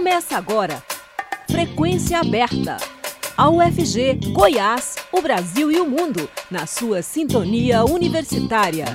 Começa agora. Frequência aberta. A UFG, Goiás, o Brasil e o mundo, na sua sintonia universitária.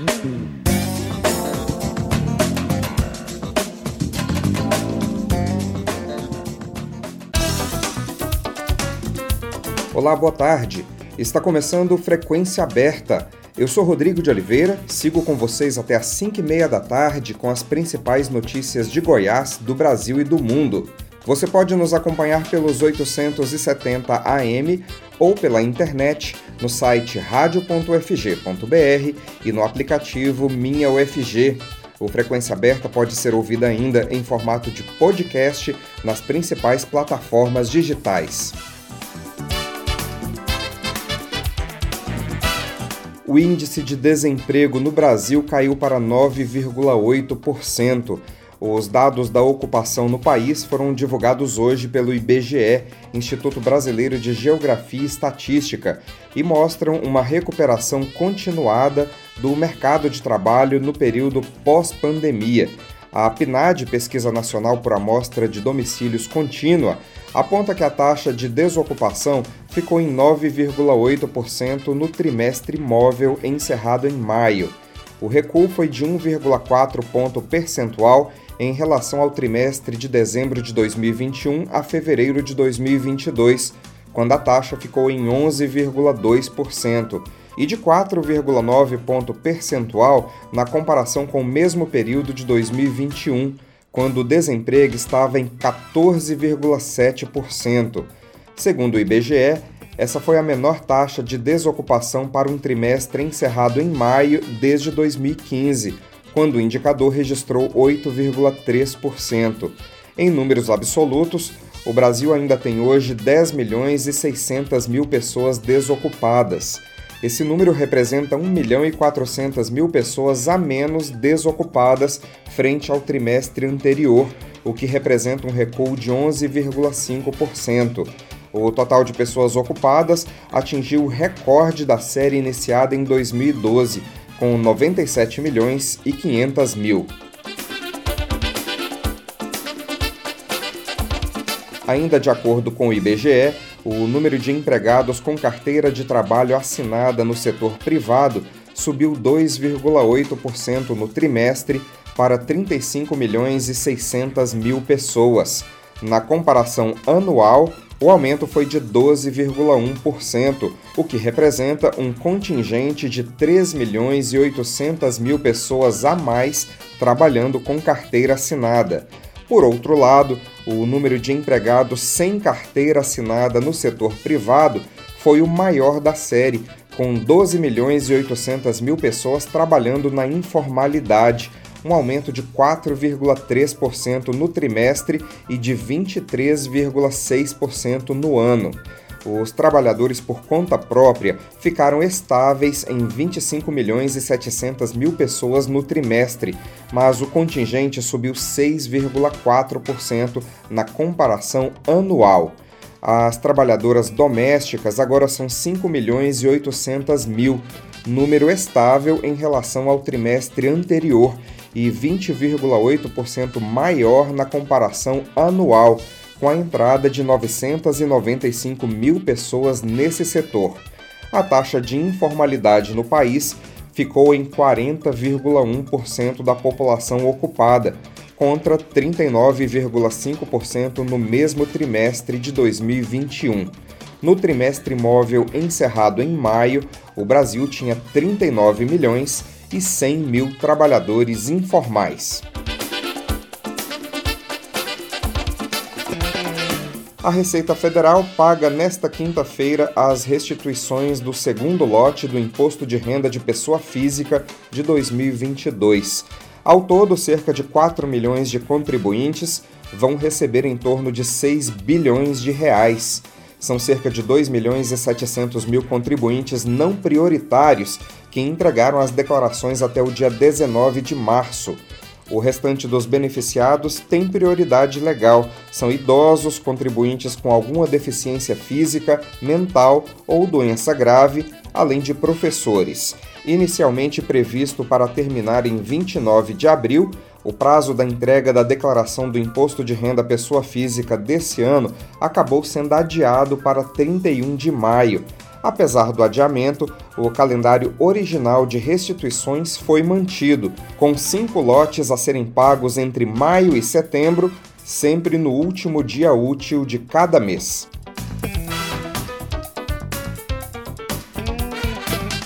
Olá, boa tarde. Está começando Frequência Aberta. Eu sou Rodrigo de Oliveira, sigo com vocês até às 5 e meia da tarde com as principais notícias de Goiás, do Brasil e do mundo. Você pode nos acompanhar pelos 870 AM ou pela internet no site radio.ufg.br e no aplicativo Minha UFG. O Frequência Aberta pode ser ouvida ainda em formato de podcast nas principais plataformas digitais. O índice de desemprego no Brasil caiu para 9,8%. Os dados da ocupação no país foram divulgados hoje pelo IBGE, Instituto Brasileiro de Geografia e Estatística, e mostram uma recuperação continuada do mercado de trabalho no período pós-pandemia. A PNAD, Pesquisa Nacional por Amostra de Domicílios Contínua, aponta que a taxa de desocupação ficou em 9,8% no trimestre móvel encerrado em maio. O recuo foi de 1,4 ponto percentual em relação ao trimestre de dezembro de 2021 a fevereiro de 2022, quando a taxa ficou em 11,2%, e de 4,9 ponto percentual na comparação com o mesmo período de 2021, quando o desemprego estava em 14,7%. Segundo o IBGE, essa foi a menor taxa de desocupação para um trimestre encerrado em maio desde 2015, quando o indicador registrou 8,3%. Em números absolutos, o Brasil ainda tem hoje 10 milhões e 600 mil pessoas desocupadas. Esse número representa 1 milhão e 400 mil pessoas a menos desocupadas frente ao trimestre anterior, o que representa um recuo de 11,5%. O total de pessoas ocupadas atingiu o recorde da série iniciada em 2012, com 97 milhões e 500 mil. Ainda de acordo com o IBGE, o número de empregados com carteira de trabalho assinada no setor privado subiu 2,8% no trimestre para 35 milhões e 600 mil pessoas. Na comparação anual, o aumento foi de 12,1%, o que representa um contingente de 3 milhões e 800 mil pessoas a mais trabalhando com carteira assinada. Por outro lado, o número de empregados sem carteira assinada no setor privado foi o maior da série, com 12 milhões e 800 mil pessoas trabalhando na informalidade, um aumento de 4,3% no trimestre e de 23,6% no ano. Os trabalhadores por conta própria ficaram estáveis em 25 milhões e 700 mil pessoas no trimestre, mas o contingente subiu 6,4% na comparação anual. As trabalhadoras domésticas agora são 5 milhões e 800 mil, número estável em relação ao trimestre anterior e 20,8% maior na comparação anual, com a entrada de 995 mil pessoas nesse setor. A taxa de informalidade no país ficou em 40,1% da população ocupada, contra 39,5% no mesmo trimestre de 2021. No trimestre móvel encerrado em maio, o Brasil tinha 39 milhões e 100 mil trabalhadores informais. A Receita Federal paga nesta quinta-feira as restituições do segundo lote do Imposto de Renda de Pessoa Física de 2022. Ao todo, cerca de 4 milhões de contribuintes vão receber em torno de 6 bilhões de reais. São cerca de 2 milhões e 700 mil contribuintes não prioritários que entregaram as declarações até o dia 19 de março. O restante dos beneficiados tem prioridade legal. São idosos, contribuintes com alguma deficiência física, mental ou doença grave, além de professores. Inicialmente previsto para terminar em 29 de abril, O prazo da entrega da declaração do imposto de renda pessoa física desse ano acabou sendo adiado para 31 de maio. Apesar do adiamento, o calendário original de restituições foi mantido, com cinco lotes a serem pagos entre maio e setembro, sempre no último dia útil de cada mês.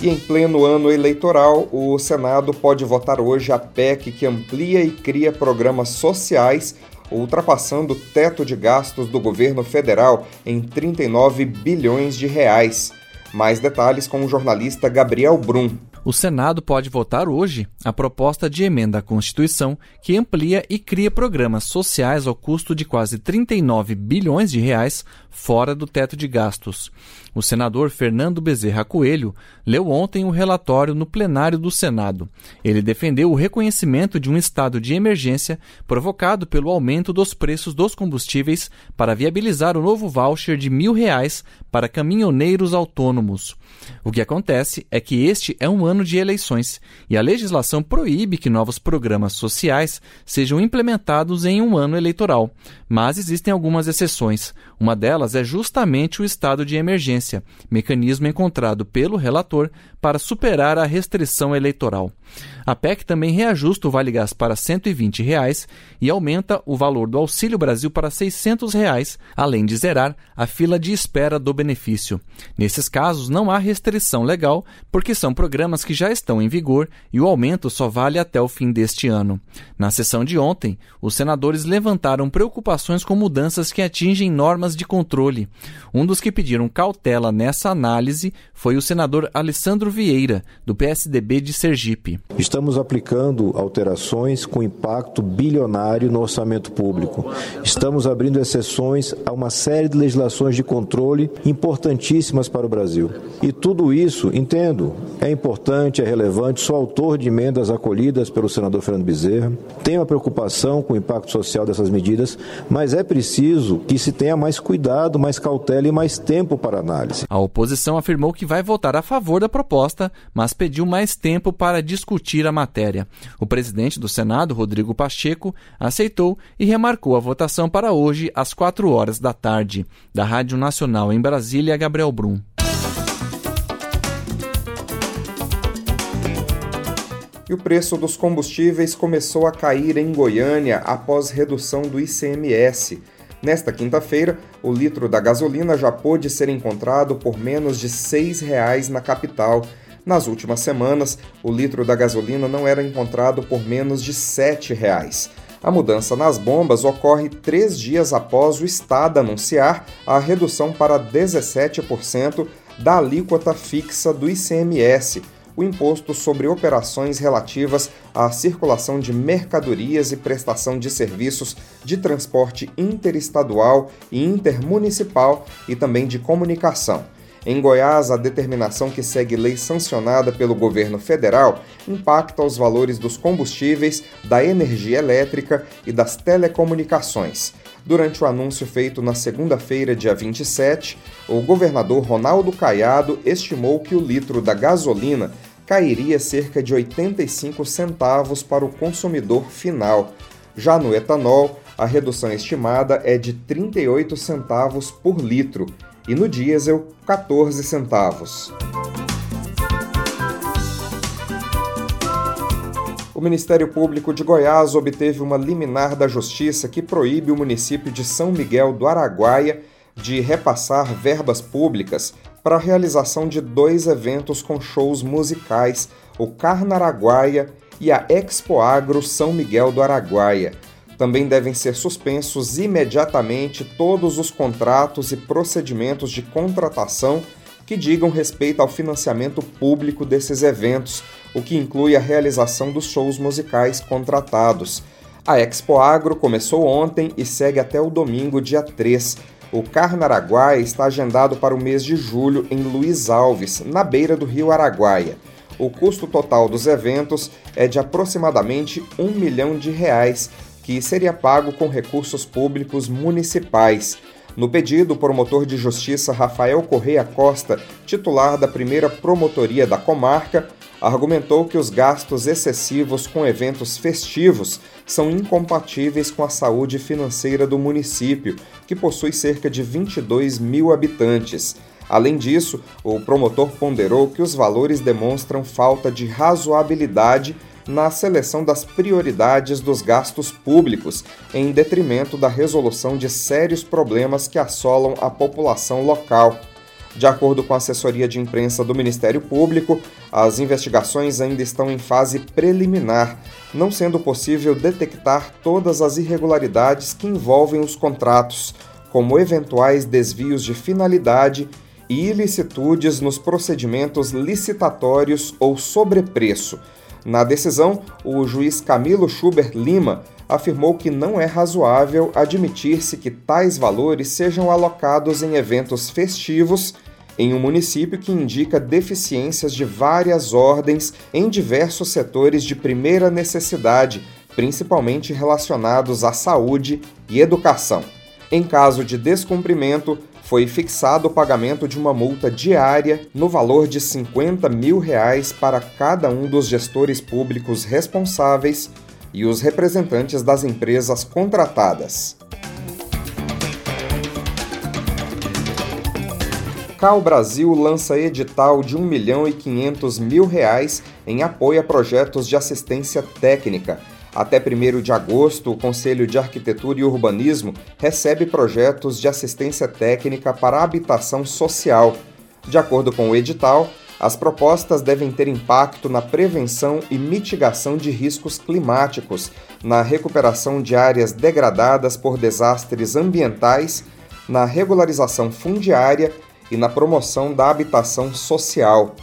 E em pleno ano eleitoral, o Senado pode votar hoje a PEC que amplia e cria programas sociais, ultrapassando o teto de gastos do governo federal em 39 bilhões de reais. Mais detalhes com o jornalista Gabriel Brum. O Senado pode votar hoje a proposta de emenda à Constituição que amplia e cria programas sociais ao custo de quase 39 bilhões de reais fora do teto de gastos. O senador Fernando Bezerra Coelho leu ontem o relatório no plenário do Senado. Ele defendeu o reconhecimento de um estado de emergência provocado pelo aumento dos preços dos combustíveis para viabilizar o novo voucher de mil reais para caminhoneiros autônomos. O que acontece é que este é um ano de eleições e a legislação proíbe que novos programas sociais sejam implementados em um ano eleitoral. Mas existem algumas exceções. Uma delas é justamente o estado de emergência, mecanismo encontrado pelo relator para superar a restrição eleitoral. A PEC também reajusta o Vale Gás para 120 reais e aumenta o valor do Auxílio Brasil para 600 reais, além de zerar a fila de espera do benefício. Nesses casos, não há restrição legal, porque são programas que já estão em vigor e o aumento só vale até o fim deste ano. Na sessão de ontem, os senadores levantaram preocupações com mudanças que atingem normas de controle. Um dos que pediram cautela nessa análise foi o senador Alessandro Vieira, do PSDB de Sergipe. Estamos aplicando alterações com impacto bilionário no orçamento público. Estamos abrindo exceções a uma série de legislações de controle importantíssimas para o Brasil. E tudo isso, entendo, é importante, é relevante, sou autor de emendas acolhidas pelo senador Fernando Bezerra. Tenho a preocupação com o impacto social dessas medidas, mas é preciso que se tenha mais cuidado, mais cautela e mais tempo para análise. A oposição afirmou que vai votar a favor da proposta, mas pediu mais tempo para discutir a matéria. O presidente do Senado, Rodrigo Pacheco, aceitou e remarcou a votação para hoje às 4 horas da tarde. Da Rádio Nacional em Brasília, Gabriel Brum. E o preço dos combustíveis começou a cair em Goiânia após redução do ICMS. Nesta quinta-feira, o litro da gasolina já pôde ser encontrado por menos de R$ 6,00 na capital. Nas últimas semanas, o litro da gasolina não era encontrado por menos de R$ 7,00. A mudança nas bombas ocorre três dias após o Estado anunciar a redução para 17% da alíquota fixa do ICMS o imposto sobre operações relativas à circulação de mercadorias e prestação de serviços de transporte interestadual e intermunicipal e também de comunicação. Em Goiás, a determinação que segue lei sancionada pelo governo federal impacta os valores dos combustíveis, da energia elétrica e das telecomunicações. Durante o anúncio feito na segunda-feira, dia 27, o governador Ronaldo Caiado estimou que o litro da gasolina cairia cerca de 85 centavos para o consumidor final. Já no etanol, a redução estimada é de 38 centavos por litro e no diesel, 14 centavos. O Ministério Público de Goiás obteve uma liminar da Justiça que proíbe o município de São Miguel do Araguaia de repassar verbas públicas para a realização de dois eventos com shows musicais, o Carnaraguaia e a Expo Agro São Miguel do Araguaia. Também devem ser suspensos imediatamente todos os contratos e procedimentos de contratação que digam respeito ao financiamento público desses eventos, o que inclui a realização dos shows musicais contratados. A Expo Agro começou ontem e segue até o domingo, dia 3 o Carnaraguaia está agendado para o mês de julho em Luiz Alves, na beira do rio Araguaia. O custo total dos eventos é de aproximadamente um milhão de reais, que seria pago com recursos públicos municipais. No pedido, o promotor de justiça Rafael Correia Costa, titular da primeira promotoria da comarca, argumentou que os gastos excessivos com eventos festivos são incompatíveis com a saúde financeira do município, que possui cerca de 22 mil habitantes. Além disso, o promotor ponderou que os valores demonstram falta de razoabilidade na seleção das prioridades dos gastos públicos, em detrimento da resolução de sérios problemas que assolam a população local. De acordo com a assessoria de imprensa do Ministério Público, as investigações ainda estão em fase preliminar, não sendo possível detectar todas as irregularidades que envolvem os contratos, como eventuais desvios de finalidade e ilicitudes nos procedimentos licitatórios ou sobrepreço. Na decisão, o juiz Camilo Schubert Lima afirmou que não é razoável admitir-se que tais valores sejam alocados em eventos festivos em um município que indica deficiências de várias ordens em diversos setores de primeira necessidade, principalmente relacionados à saúde e educação. Em caso de descumprimento, foi fixado o pagamento de uma multa diária no valor de 50 mil reais para cada um dos gestores públicos responsáveis e os representantes das empresas contratadas. Cal Brasil lança edital de 1 milhão e 500 mil reais em apoio a projetos de assistência técnica até 1 de agosto, o Conselho de Arquitetura e Urbanismo recebe projetos de assistência técnica para habitação social. De acordo com o edital, as propostas devem ter impacto na prevenção e mitigação de riscos climáticos, na recuperação de áreas degradadas por desastres ambientais, na regularização fundiária e na promoção da habitação social.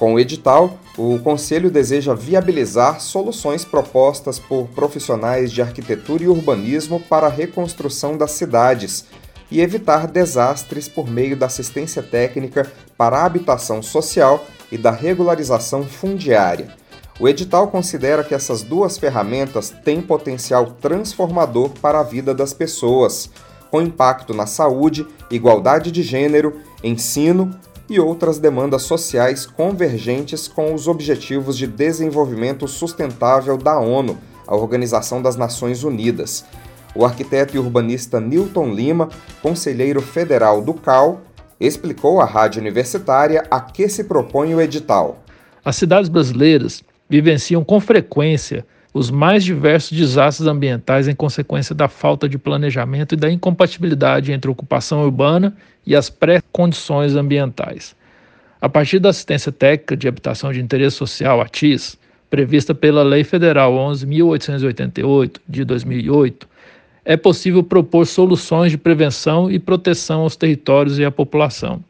Com o edital, o Conselho deseja viabilizar soluções propostas por profissionais de arquitetura e urbanismo para a reconstrução das cidades e evitar desastres por meio da assistência técnica para a habitação social e da regularização fundiária. O edital considera que essas duas ferramentas têm potencial transformador para a vida das pessoas, com impacto na saúde, igualdade de gênero, ensino, e outras demandas sociais convergentes com os Objetivos de Desenvolvimento Sustentável da ONU, a Organização das Nações Unidas. O arquiteto e urbanista Newton Lima, conselheiro federal do CAL, explicou à rádio universitária a que se propõe o edital. As cidades brasileiras vivenciam com frequência os mais diversos desastres ambientais em consequência da falta de planejamento e da incompatibilidade entre a ocupação urbana e as pré-condições ambientais. A partir da assistência técnica de habitação de interesse social, ATIS, prevista pela Lei Federal 11.888 de 2008, é possível propor soluções de prevenção e proteção aos territórios e à população.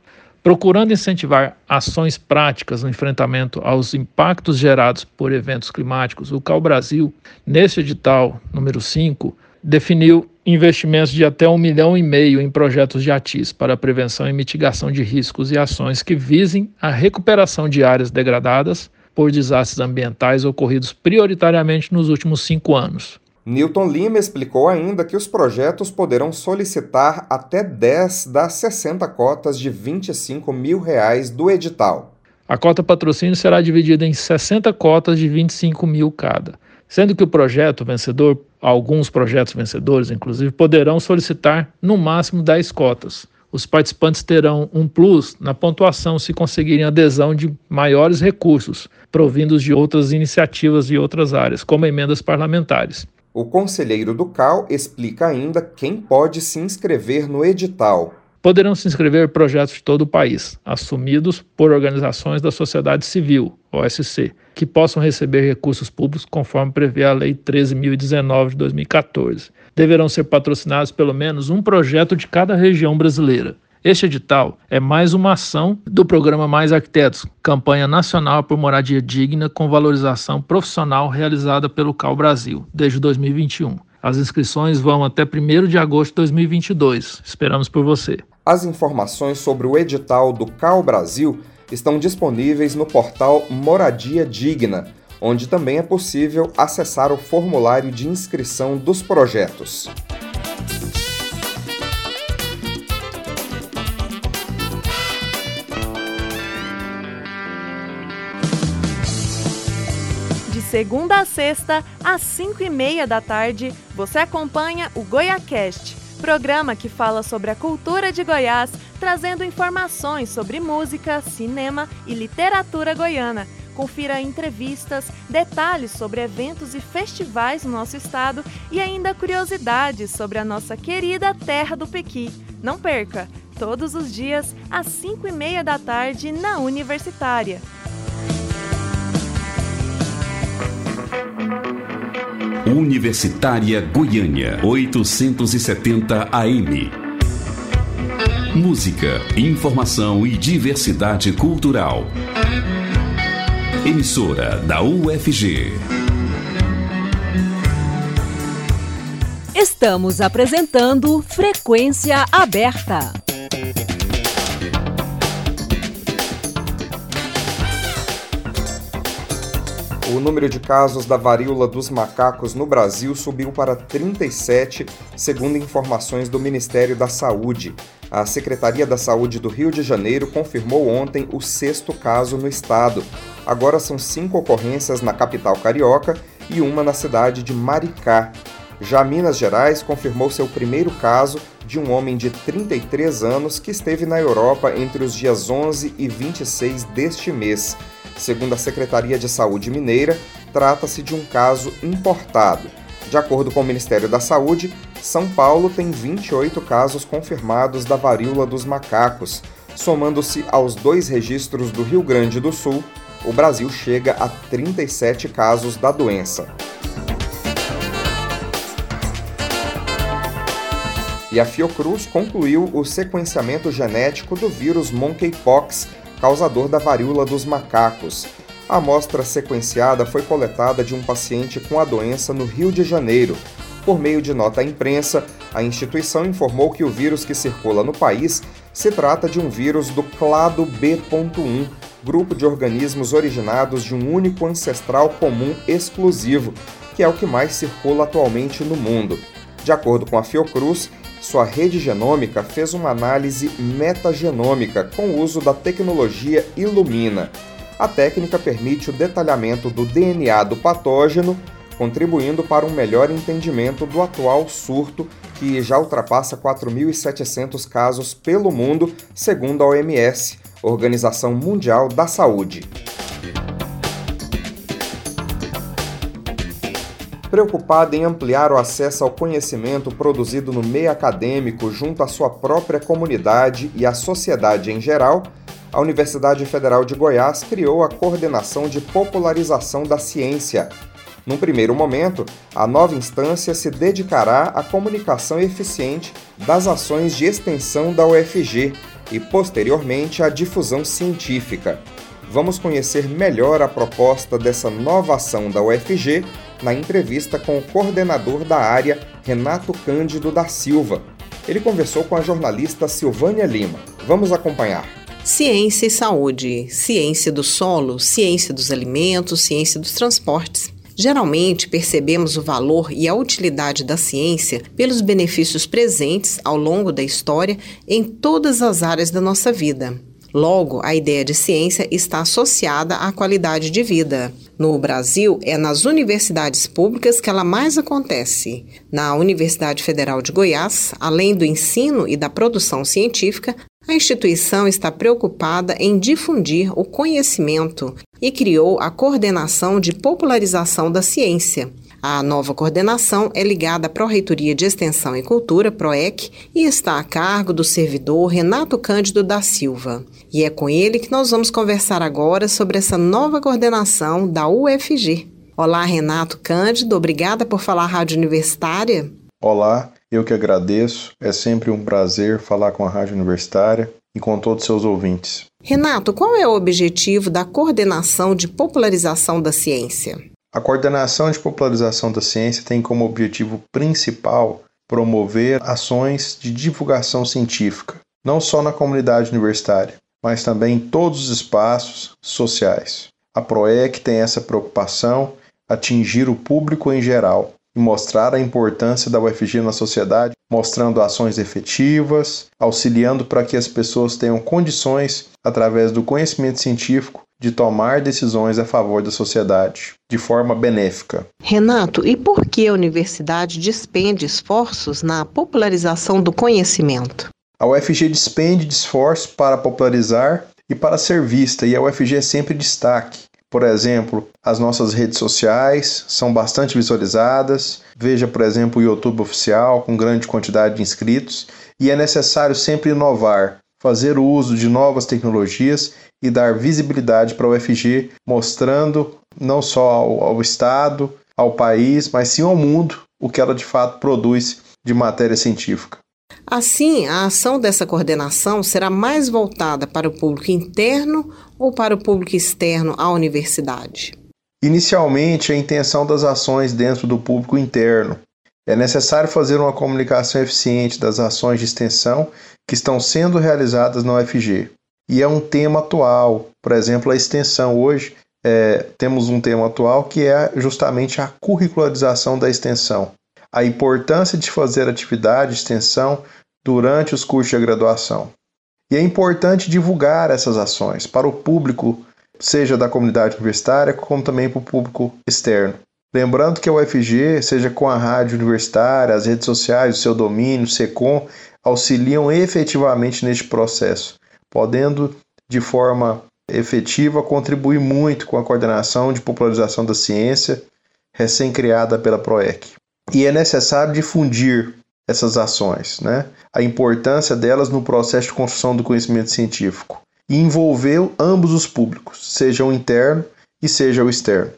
Procurando incentivar ações práticas no enfrentamento aos impactos gerados por eventos climáticos, o Cal Brasil, nesse edital número 5, definiu investimentos de até um milhão e meio em projetos de ATIS para prevenção e mitigação de riscos e ações que visem a recuperação de áreas degradadas por desastres ambientais ocorridos prioritariamente nos últimos cinco anos. Newton Lima explicou ainda que os projetos poderão solicitar até 10 das 60 cotas de 25 mil reais do edital. A cota patrocínio será dividida em 60 cotas de 25 mil cada, sendo que o projeto vencedor, alguns projetos vencedores inclusive, poderão solicitar no máximo 10 cotas. Os participantes terão um plus na pontuação se conseguirem adesão de maiores recursos, provindos de outras iniciativas e outras áreas, como emendas parlamentares. O conselheiro do CAL explica ainda quem pode se inscrever no edital. Poderão se inscrever projetos de todo o país, assumidos por organizações da sociedade civil, OSC, que possam receber recursos públicos conforme prevê a Lei 13.019 de 2014. Deverão ser patrocinados pelo menos um projeto de cada região brasileira. Este edital é mais uma ação do programa Mais Arquitetos, campanha nacional por moradia digna com valorização profissional realizada pelo Cal Brasil desde 2021. As inscrições vão até 1 de agosto de 2022. Esperamos por você. As informações sobre o edital do Cal Brasil estão disponíveis no portal Moradia Digna, onde também é possível acessar o formulário de inscrição dos projetos. Segunda a sexta, às 5 e meia da tarde, você acompanha o GoiaCast, programa que fala sobre a cultura de Goiás, trazendo informações sobre música, cinema e literatura goiana. Confira entrevistas, detalhes sobre eventos e festivais no nosso estado e ainda curiosidades sobre a nossa querida terra do Pequi. Não perca! Todos os dias, às 5 e meia da tarde, na Universitária. Universitária Goiânia, 870 AM. Música, informação e diversidade cultural. Emissora da UFG. Estamos apresentando Frequência Aberta. O número de casos da varíola dos macacos no Brasil subiu para 37, segundo informações do Ministério da Saúde. A Secretaria da Saúde do Rio de Janeiro confirmou ontem o sexto caso no estado. Agora são cinco ocorrências na capital carioca e uma na cidade de Maricá. Já Minas Gerais confirmou seu primeiro caso de um homem de 33 anos que esteve na Europa entre os dias 11 e 26 deste mês. Segundo a Secretaria de Saúde Mineira, trata-se de um caso importado. De acordo com o Ministério da Saúde, São Paulo tem 28 casos confirmados da varíola dos macacos. Somando-se aos dois registros do Rio Grande do Sul, o Brasil chega a 37 casos da doença. E a Fiocruz concluiu o sequenciamento genético do vírus monkeypox causador da varíola dos macacos. A amostra sequenciada foi coletada de um paciente com a doença no Rio de Janeiro. Por meio de nota à imprensa, a instituição informou que o vírus que circula no país se trata de um vírus do clado B.1, grupo de organismos originados de um único ancestral comum exclusivo, que é o que mais circula atualmente no mundo. De acordo com a Fiocruz, sua rede genômica fez uma análise metagenômica com o uso da tecnologia Illumina. A técnica permite o detalhamento do DNA do patógeno, contribuindo para um melhor entendimento do atual surto, que já ultrapassa 4.700 casos pelo mundo, segundo a OMS, Organização Mundial da Saúde. Preocupada em ampliar o acesso ao conhecimento produzido no meio acadêmico junto à sua própria comunidade e à sociedade em geral, a Universidade Federal de Goiás criou a Coordenação de Popularização da Ciência. Num primeiro momento, a nova instância se dedicará à comunicação eficiente das ações de extensão da UFG e, posteriormente, à difusão científica. Vamos conhecer melhor a proposta dessa nova ação da UFG na entrevista com o coordenador da área, Renato Cândido da Silva. Ele conversou com a jornalista Silvânia Lima. Vamos acompanhar. Ciência e saúde, ciência do solo, ciência dos alimentos, ciência dos transportes. Geralmente percebemos o valor e a utilidade da ciência pelos benefícios presentes ao longo da história em todas as áreas da nossa vida. Logo, a ideia de ciência está associada à qualidade de vida. No Brasil, é nas universidades públicas que ela mais acontece. Na Universidade Federal de Goiás, além do ensino e da produção científica, a instituição está preocupada em difundir o conhecimento e criou a Coordenação de Popularização da Ciência, a nova coordenação é ligada à Pró-Reitoria de Extensão e Cultura, PROEC, e está a cargo do servidor Renato Cândido da Silva. E é com ele que nós vamos conversar agora sobre essa nova coordenação da UFG. Olá, Renato Cândido, obrigada por falar Rádio Universitária. Olá, eu que agradeço. É sempre um prazer falar com a Rádio Universitária e com todos os seus ouvintes. Renato, qual é o objetivo da coordenação de popularização da ciência? A coordenação de popularização da ciência tem como objetivo principal promover ações de divulgação científica, não só na comunidade universitária, mas também em todos os espaços sociais. A PROEC tem essa preocupação, atingir o público em geral e mostrar a importância da UFG na sociedade, mostrando ações efetivas, auxiliando para que as pessoas tenham condições, através do conhecimento científico, de tomar decisões a favor da sociedade, de forma benéfica. Renato, e por que a universidade despende esforços na popularização do conhecimento? A UFG despende de esforços para popularizar e para ser vista, e a UFG é sempre destaque. Por exemplo, as nossas redes sociais são bastante visualizadas. Veja, por exemplo, o YouTube oficial com grande quantidade de inscritos. E é necessário sempre inovar, fazer uso de novas tecnologias e dar visibilidade para o UFG, mostrando não só ao, ao Estado, ao país, mas sim ao mundo o que ela de fato produz de matéria científica. Assim, a ação dessa coordenação será mais voltada para o público interno ou para o público externo à universidade? Inicialmente, a intenção das ações dentro do público interno. É necessário fazer uma comunicação eficiente das ações de extensão que estão sendo realizadas na UFG. E é um tema atual, por exemplo, a extensão. Hoje é, temos um tema atual que é justamente a curricularização da extensão a importância de fazer atividade de extensão durante os cursos de graduação. E é importante divulgar essas ações para o público, seja da comunidade universitária, como também para o público externo. Lembrando que a UFG, seja com a rádio universitária, as redes sociais, o seu domínio, o SECOM, auxiliam efetivamente neste processo, podendo, de forma efetiva, contribuir muito com a coordenação de popularização da ciência, recém-criada pela PROEC. E é necessário difundir essas ações, né? a importância delas no processo de construção do conhecimento científico e envolver ambos os públicos, seja o interno e seja o externo.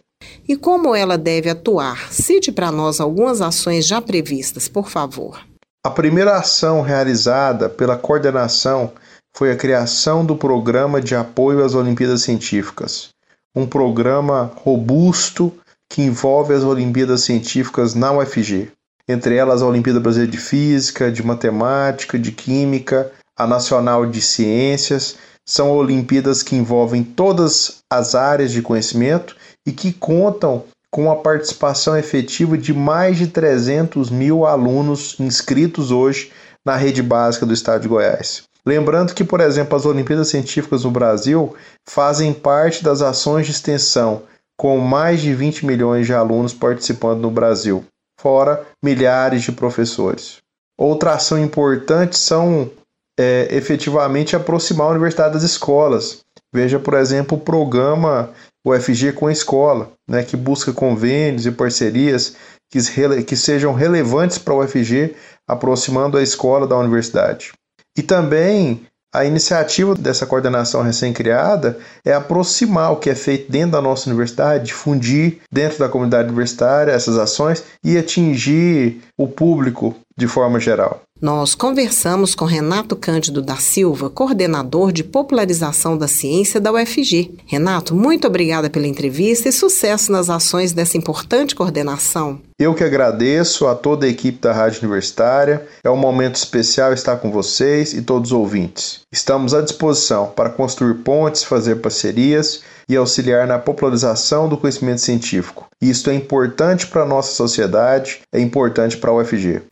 E como ela deve atuar? Cite para nós algumas ações já previstas, por favor. A primeira ação realizada pela coordenação foi a criação do Programa de Apoio às Olimpíadas Científicas, um programa robusto que envolve as Olimpíadas Científicas na UFG, entre elas a Olimpíada Brasileira de Física, de Matemática, de Química, a Nacional de Ciências. São Olimpíadas que envolvem todas as áreas de conhecimento e que contam com a participação efetiva de mais de 300 mil alunos inscritos hoje na rede básica do Estado de Goiás. Lembrando que, por exemplo, as Olimpíadas Científicas no Brasil fazem parte das ações de extensão com mais de 20 milhões de alunos participando no Brasil, fora milhares de professores. Outra ação importante são é, efetivamente aproximar a universidade das escolas. Veja, por exemplo, o programa UFG com a escola, né, que busca convênios e parcerias que, que sejam relevantes para o UFG, aproximando a escola da universidade. E também a iniciativa dessa coordenação recém-criada é aproximar o que é feito dentro da nossa universidade, difundir dentro da comunidade universitária essas ações e atingir o público de forma geral. Nós conversamos com Renato Cândido da Silva, coordenador de popularização da ciência da UFG. Renato, muito obrigada pela entrevista e sucesso nas ações dessa importante coordenação. Eu que agradeço a toda a equipe da Rádio Universitária. É um momento especial estar com vocês e todos os ouvintes. Estamos à disposição para construir pontes, fazer parcerias e auxiliar na popularização do conhecimento científico. Isto é importante para a nossa sociedade, é importante para a UFG.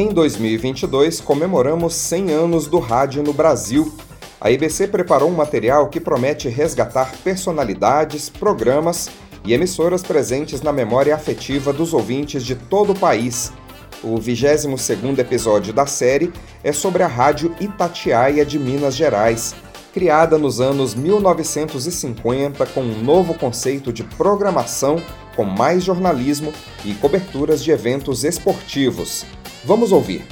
Em 2022, comemoramos 100 anos do rádio no Brasil. A IBC preparou um material que promete resgatar personalidades, programas e emissoras presentes na memória afetiva dos ouvintes de todo o país. O 22º episódio da série é sobre a Rádio Itatiaia de Minas Gerais, criada nos anos 1950 com um novo conceito de programação com mais jornalismo e coberturas de eventos esportivos. Vamos ouvir.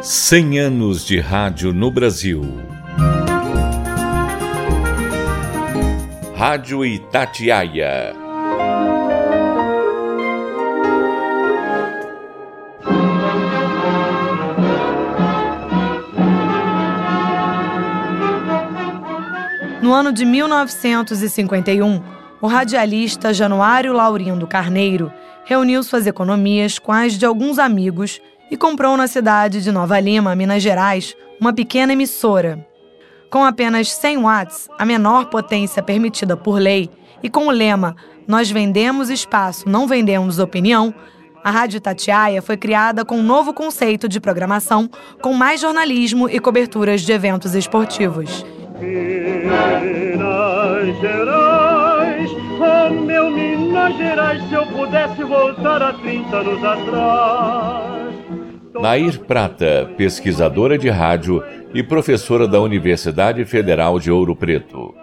100 anos de rádio no Brasil. Rádio Itatiaia. No ano de 1951, o radialista Januário Laurindo Carneiro reuniu suas economias com as de alguns amigos e comprou na cidade de Nova Lima, Minas Gerais, uma pequena emissora. Com apenas 100 watts, a menor potência permitida por lei, e com o lema Nós vendemos espaço, não vendemos opinião, A Rádio Tatiaia foi criada com um novo conceito de programação, com mais jornalismo e coberturas de eventos esportivos. Minas Gerais, oh meu Minas Gerais, se eu pudesse voltar a 30 anos atrás. Nair Prata, pesquisadora de rádio e professora da Universidade Federal de Ouro Preto.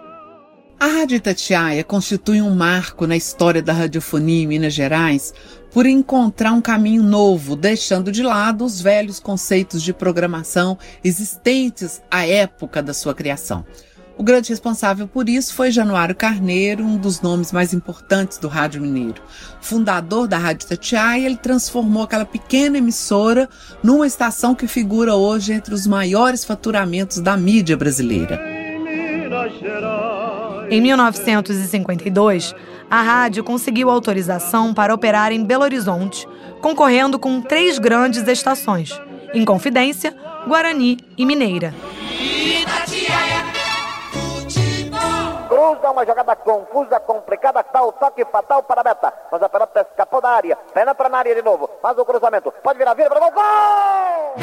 A Rádio Itatiaia constitui um marco na história da radiofonia em Minas Gerais por encontrar um caminho novo, deixando de lado os velhos conceitos de programação existentes à época da sua criação. O grande responsável por isso foi Januário Carneiro, um dos nomes mais importantes do rádio mineiro. Fundador da Rádio Itatiaia, ele transformou aquela pequena emissora numa estação que figura hoje entre os maiores faturamentos da mídia brasileira. Em 1952, a rádio conseguiu autorização para operar em Belo Horizonte, concorrendo com três grandes estações: Inconfidência, Guarani e Mineira. Cruz dá uma jogada confusa, complicada, tal toque fatal para a meta. Mas a pelota escapou da área, penetra na área de novo, faz o cruzamento, pode virar, vira para o gol!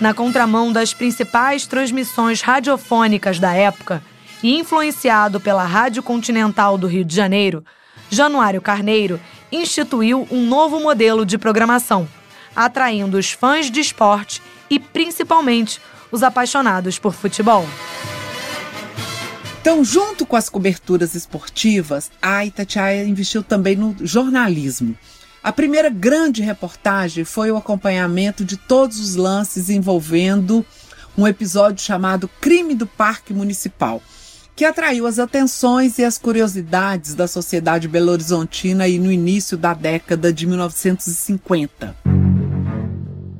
na contramão das principais transmissões radiofônicas da época e influenciado pela Rádio Continental do Rio de Janeiro, Januário Carneiro instituiu um novo modelo de programação, atraindo os fãs de esporte e principalmente os apaixonados por futebol. Então, junto com as coberturas esportivas, a Itatiaia investiu também no jornalismo. A primeira grande reportagem foi o acompanhamento de todos os lances envolvendo um episódio chamado Crime do Parque Municipal, que atraiu as atenções e as curiosidades da sociedade belo-horizontina aí no início da década de 1950.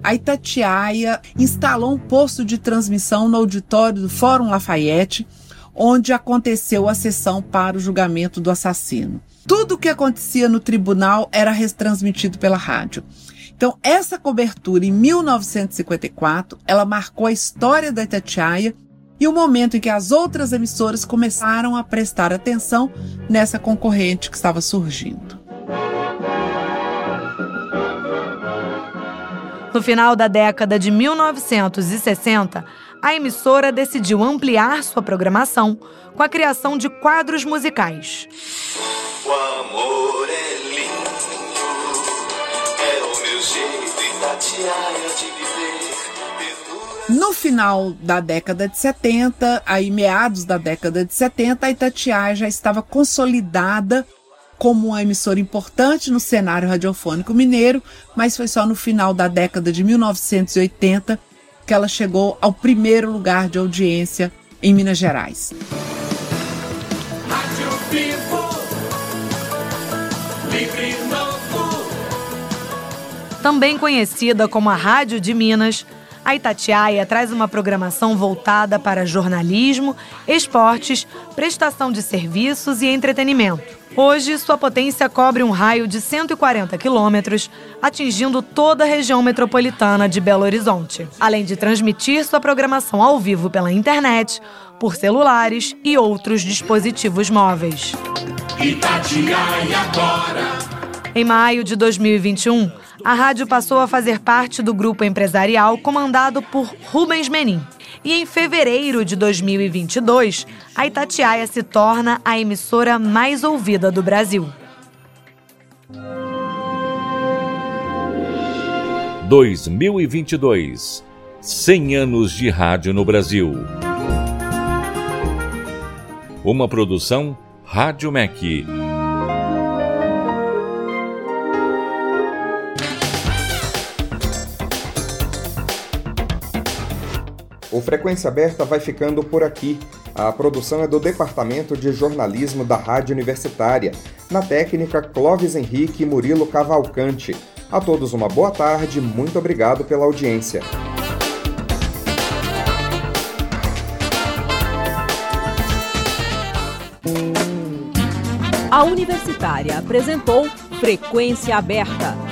A Itatiaia instalou um posto de transmissão no auditório do Fórum Lafayette, onde aconteceu a sessão para o julgamento do assassino. Tudo o que acontecia no tribunal era retransmitido pela rádio. Então, essa cobertura em 1954, ela marcou a história da Itatiaia e o momento em que as outras emissoras começaram a prestar atenção nessa concorrente que estava surgindo. No final da década de 1960, a emissora decidiu ampliar sua programação com a criação de quadros musicais. O amor é lindo, é o meu jeito Itatiaia de viver. No final da década de 70, aí meados da década de 70, a Itatiaia já estava consolidada como uma emissora importante no cenário radiofônico mineiro, mas foi só no final da década de 1980 que ela chegou ao primeiro lugar de audiência em Minas Gerais. Rádio Vivo. Também conhecida como a Rádio de Minas, a Itatiaia traz uma programação voltada para jornalismo, esportes, prestação de serviços e entretenimento. Hoje, sua potência cobre um raio de 140 quilômetros, atingindo toda a região metropolitana de Belo Horizonte, além de transmitir sua programação ao vivo pela internet, por celulares e outros dispositivos móveis. Em maio de 2021, a rádio passou a fazer parte do grupo empresarial comandado por Rubens Menin. E em fevereiro de 2022, a Itatiaia se torna a emissora mais ouvida do Brasil. 2022 100 anos de rádio no Brasil. Uma produção Rádio MEC. Frequência Aberta vai ficando por aqui. A produção é do Departamento de Jornalismo da Rádio Universitária. Na técnica, Clóvis Henrique e Murilo Cavalcante. A todos uma boa tarde, muito obrigado pela audiência. A Universitária apresentou Frequência Aberta.